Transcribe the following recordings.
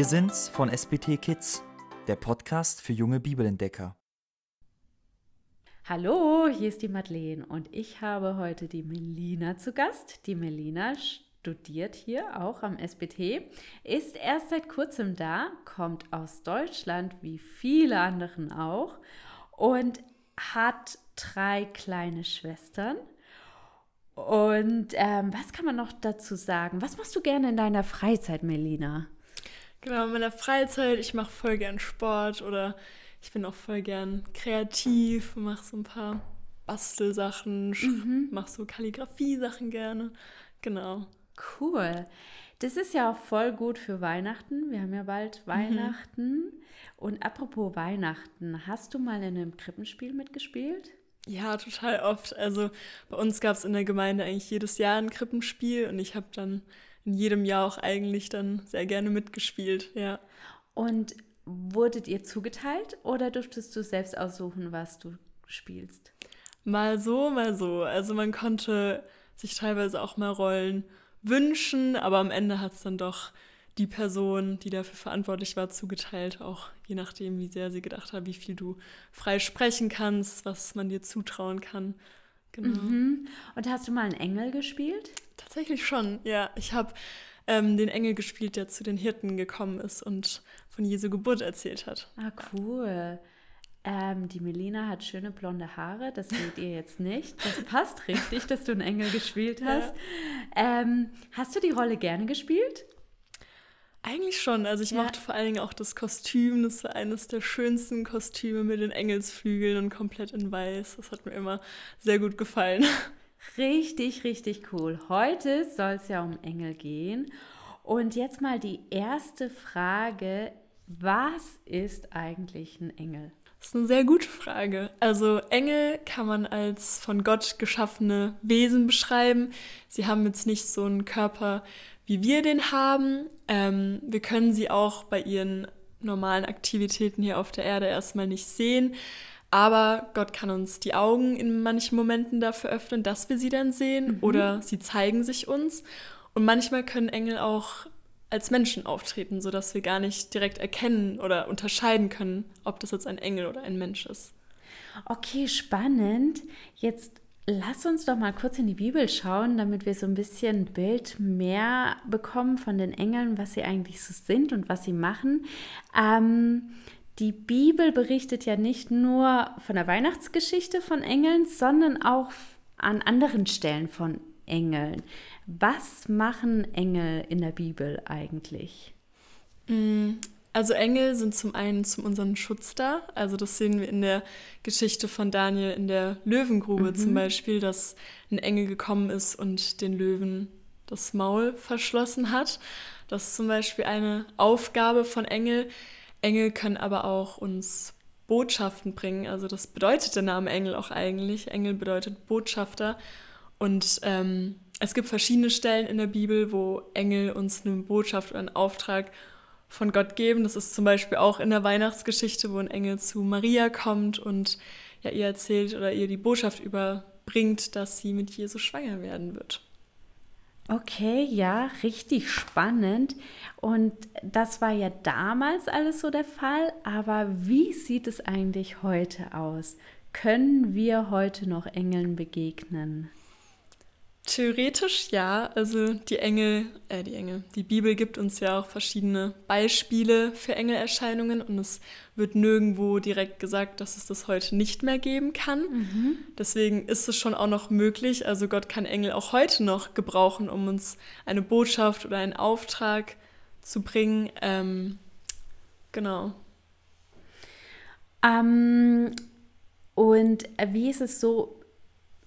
Wir sind's von SBT Kids, der Podcast für junge Bibelentdecker. Hallo, hier ist die Madeleine und ich habe heute die Melina zu Gast. Die Melina studiert hier auch am SBT, ist erst seit kurzem da, kommt aus Deutschland wie viele anderen auch und hat drei kleine Schwestern. Und ähm, was kann man noch dazu sagen? Was machst du gerne in deiner Freizeit, Melina? Genau, in meiner Freizeit, ich mache voll gern Sport oder ich bin auch voll gern kreativ, mache so ein paar Bastelsachen, mhm. mache so Kalligrafie-Sachen gerne. Genau. Cool. Das ist ja auch voll gut für Weihnachten. Wir haben ja bald mhm. Weihnachten. Mhm. Und apropos Weihnachten, hast du mal in einem Krippenspiel mitgespielt? Ja, total oft. Also bei uns gab es in der Gemeinde eigentlich jedes Jahr ein Krippenspiel und ich habe dann in jedem Jahr auch eigentlich dann sehr gerne mitgespielt, ja. Und wurdet ihr zugeteilt oder durftest du selbst aussuchen, was du spielst? Mal so, mal so. Also man konnte sich teilweise auch mal Rollen wünschen, aber am Ende hat es dann doch die Person, die dafür verantwortlich war, zugeteilt, auch je nachdem, wie sehr sie gedacht hat, wie viel du frei sprechen kannst, was man dir zutrauen kann. Genau. Mhm. Und hast du mal einen Engel gespielt? Tatsächlich schon, ja. Ich habe ähm, den Engel gespielt, der zu den Hirten gekommen ist und von Jesu Geburt erzählt hat. Ah, cool. Ähm, die Melina hat schöne blonde Haare, das seht ihr jetzt nicht. Das passt richtig, dass du einen Engel gespielt hast. Ja. Ähm, hast du die Rolle gerne gespielt? Eigentlich schon. Also ich ja. mochte vor allen Dingen auch das Kostüm. Das war eines der schönsten Kostüme mit den Engelsflügeln und komplett in weiß. Das hat mir immer sehr gut gefallen. Richtig, richtig cool. Heute soll es ja um Engel gehen. Und jetzt mal die erste Frage. Was ist eigentlich ein Engel? Das ist eine sehr gute Frage. Also Engel kann man als von Gott geschaffene Wesen beschreiben. Sie haben jetzt nicht so einen Körper wie wir den haben. Ähm, wir können sie auch bei ihren normalen Aktivitäten hier auf der Erde erstmal nicht sehen. Aber Gott kann uns die Augen in manchen Momenten dafür öffnen, dass wir sie dann sehen mhm. oder sie zeigen sich uns. Und manchmal können Engel auch als Menschen auftreten, sodass wir gar nicht direkt erkennen oder unterscheiden können, ob das jetzt ein Engel oder ein Mensch ist. Okay, spannend. Jetzt Lass uns doch mal kurz in die Bibel schauen, damit wir so ein bisschen Bild mehr bekommen von den Engeln, was sie eigentlich so sind und was sie machen. Ähm, die Bibel berichtet ja nicht nur von der Weihnachtsgeschichte von Engeln, sondern auch an anderen Stellen von Engeln. Was machen Engel in der Bibel eigentlich? Mm, also Engel sind zum einen zum unseren Schutz da. Also das sehen wir in der Geschichte von Daniel in der Löwengrube mhm. zum Beispiel, dass ein Engel gekommen ist und den Löwen das Maul verschlossen hat. Das ist zum Beispiel eine Aufgabe von Engel. Engel können aber auch uns Botschaften bringen. Also das bedeutet der Name Engel auch eigentlich. Engel bedeutet Botschafter. Und ähm, es gibt verschiedene Stellen in der Bibel, wo Engel uns eine Botschaft oder einen Auftrag von Gott geben. Das ist zum Beispiel auch in der Weihnachtsgeschichte, wo ein Engel zu Maria kommt und ja, ihr erzählt oder ihr die Botschaft überbringt, dass sie mit Jesus schwanger werden wird. Okay, ja, richtig spannend. Und das war ja damals alles so der Fall. Aber wie sieht es eigentlich heute aus? Können wir heute noch Engeln begegnen? Theoretisch ja. Also die Engel, äh, die Engel, die Bibel gibt uns ja auch verschiedene Beispiele für Engelerscheinungen und es wird nirgendwo direkt gesagt, dass es das heute nicht mehr geben kann. Mhm. Deswegen ist es schon auch noch möglich. Also Gott kann Engel auch heute noch gebrauchen, um uns eine Botschaft oder einen Auftrag zu bringen. Ähm, genau. Ähm, und wie ist es so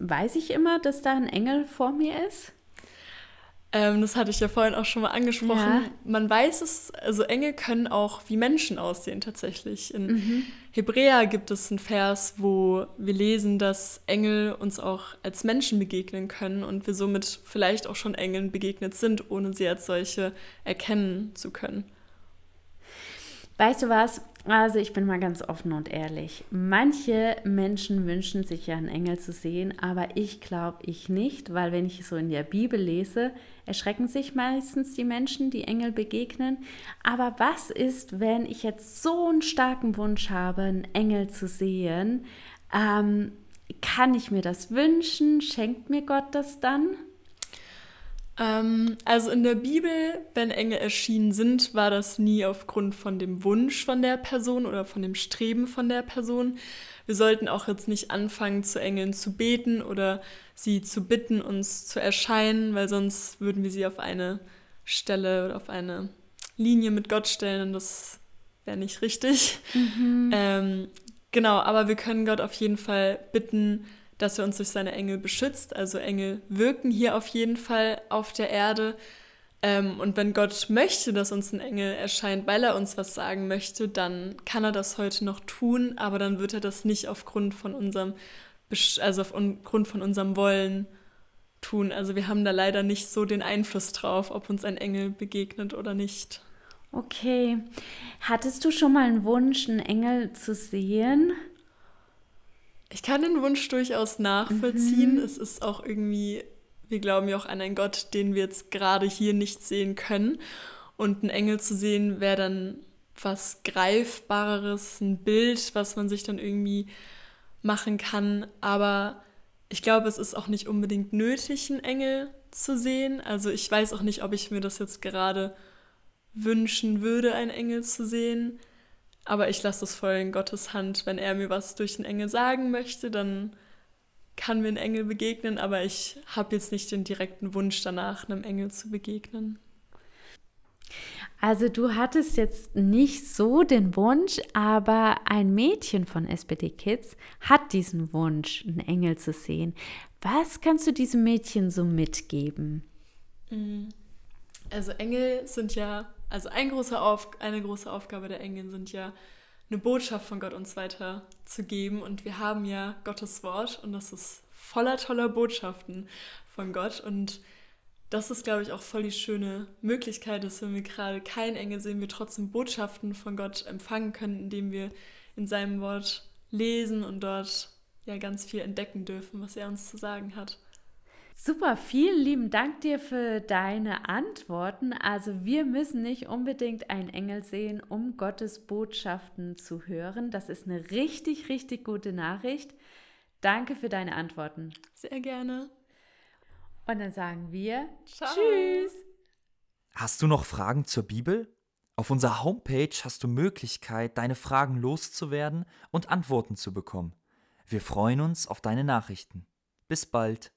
weiß ich immer, dass da ein Engel vor mir ist? Ähm, das hatte ich ja vorhin auch schon mal angesprochen. Ja. Man weiß es, also Engel können auch wie Menschen aussehen tatsächlich. In mhm. Hebräer gibt es einen Vers, wo wir lesen, dass Engel uns auch als Menschen begegnen können und wir somit vielleicht auch schon Engeln begegnet sind, ohne sie als solche erkennen zu können. Weißt du was? Also ich bin mal ganz offen und ehrlich. Manche Menschen wünschen sich ja einen Engel zu sehen, aber ich glaube ich nicht, weil wenn ich so in der Bibel lese, erschrecken sich meistens die Menschen, die Engel begegnen. Aber was ist, wenn ich jetzt so einen starken Wunsch habe, einen Engel zu sehen? Ähm, kann ich mir das wünschen? Schenkt mir Gott das dann? Ähm, also in der Bibel, wenn Engel erschienen sind, war das nie aufgrund von dem Wunsch von der Person oder von dem Streben von der Person. Wir sollten auch jetzt nicht anfangen, zu Engeln zu beten oder sie zu bitten, uns zu erscheinen, weil sonst würden wir sie auf eine Stelle oder auf eine Linie mit Gott stellen und das wäre nicht richtig. Mhm. Ähm, genau, aber wir können Gott auf jeden Fall bitten, dass er uns durch seine Engel beschützt. Also Engel wirken hier auf jeden Fall auf der Erde. Ähm, und wenn Gott möchte, dass uns ein Engel erscheint, weil er uns was sagen möchte, dann kann er das heute noch tun, aber dann wird er das nicht aufgrund von unserem, also aufgrund von unserem Wollen tun. Also wir haben da leider nicht so den Einfluss drauf, ob uns ein Engel begegnet oder nicht. Okay. Hattest du schon mal einen Wunsch, einen Engel zu sehen? Ich kann den Wunsch durchaus nachvollziehen. Mhm. Es ist auch irgendwie, wir glauben ja auch an einen Gott, den wir jetzt gerade hier nicht sehen können. Und einen Engel zu sehen wäre dann was Greifbareres, ein Bild, was man sich dann irgendwie machen kann. Aber ich glaube, es ist auch nicht unbedingt nötig, einen Engel zu sehen. Also ich weiß auch nicht, ob ich mir das jetzt gerade wünschen würde, einen Engel zu sehen. Aber ich lasse das voll in Gottes Hand. Wenn er mir was durch den Engel sagen möchte, dann kann mir ein Engel begegnen, aber ich habe jetzt nicht den direkten Wunsch danach, einem Engel zu begegnen. Also du hattest jetzt nicht so den Wunsch, aber ein Mädchen von SPD Kids hat diesen Wunsch, einen Engel zu sehen. Was kannst du diesem Mädchen so mitgeben? Mhm. Also Engel sind ja also ein großer Auf, eine große Aufgabe der Engel sind ja, eine Botschaft von Gott uns weiterzugeben. Und wir haben ja Gottes Wort und das ist voller toller Botschaften von Gott. Und das ist, glaube ich, auch voll die schöne Möglichkeit, dass wenn wir gerade kein Engel sehen, wir trotzdem Botschaften von Gott empfangen können, indem wir in seinem Wort lesen und dort ja ganz viel entdecken dürfen, was er uns zu sagen hat. Super, vielen lieben Dank dir für deine Antworten. Also wir müssen nicht unbedingt einen Engel sehen, um Gottes Botschaften zu hören. Das ist eine richtig, richtig gute Nachricht. Danke für deine Antworten. Sehr gerne. Und dann sagen wir Ciao. Tschüss. Hast du noch Fragen zur Bibel? Auf unserer Homepage hast du Möglichkeit, deine Fragen loszuwerden und Antworten zu bekommen. Wir freuen uns auf deine Nachrichten. Bis bald.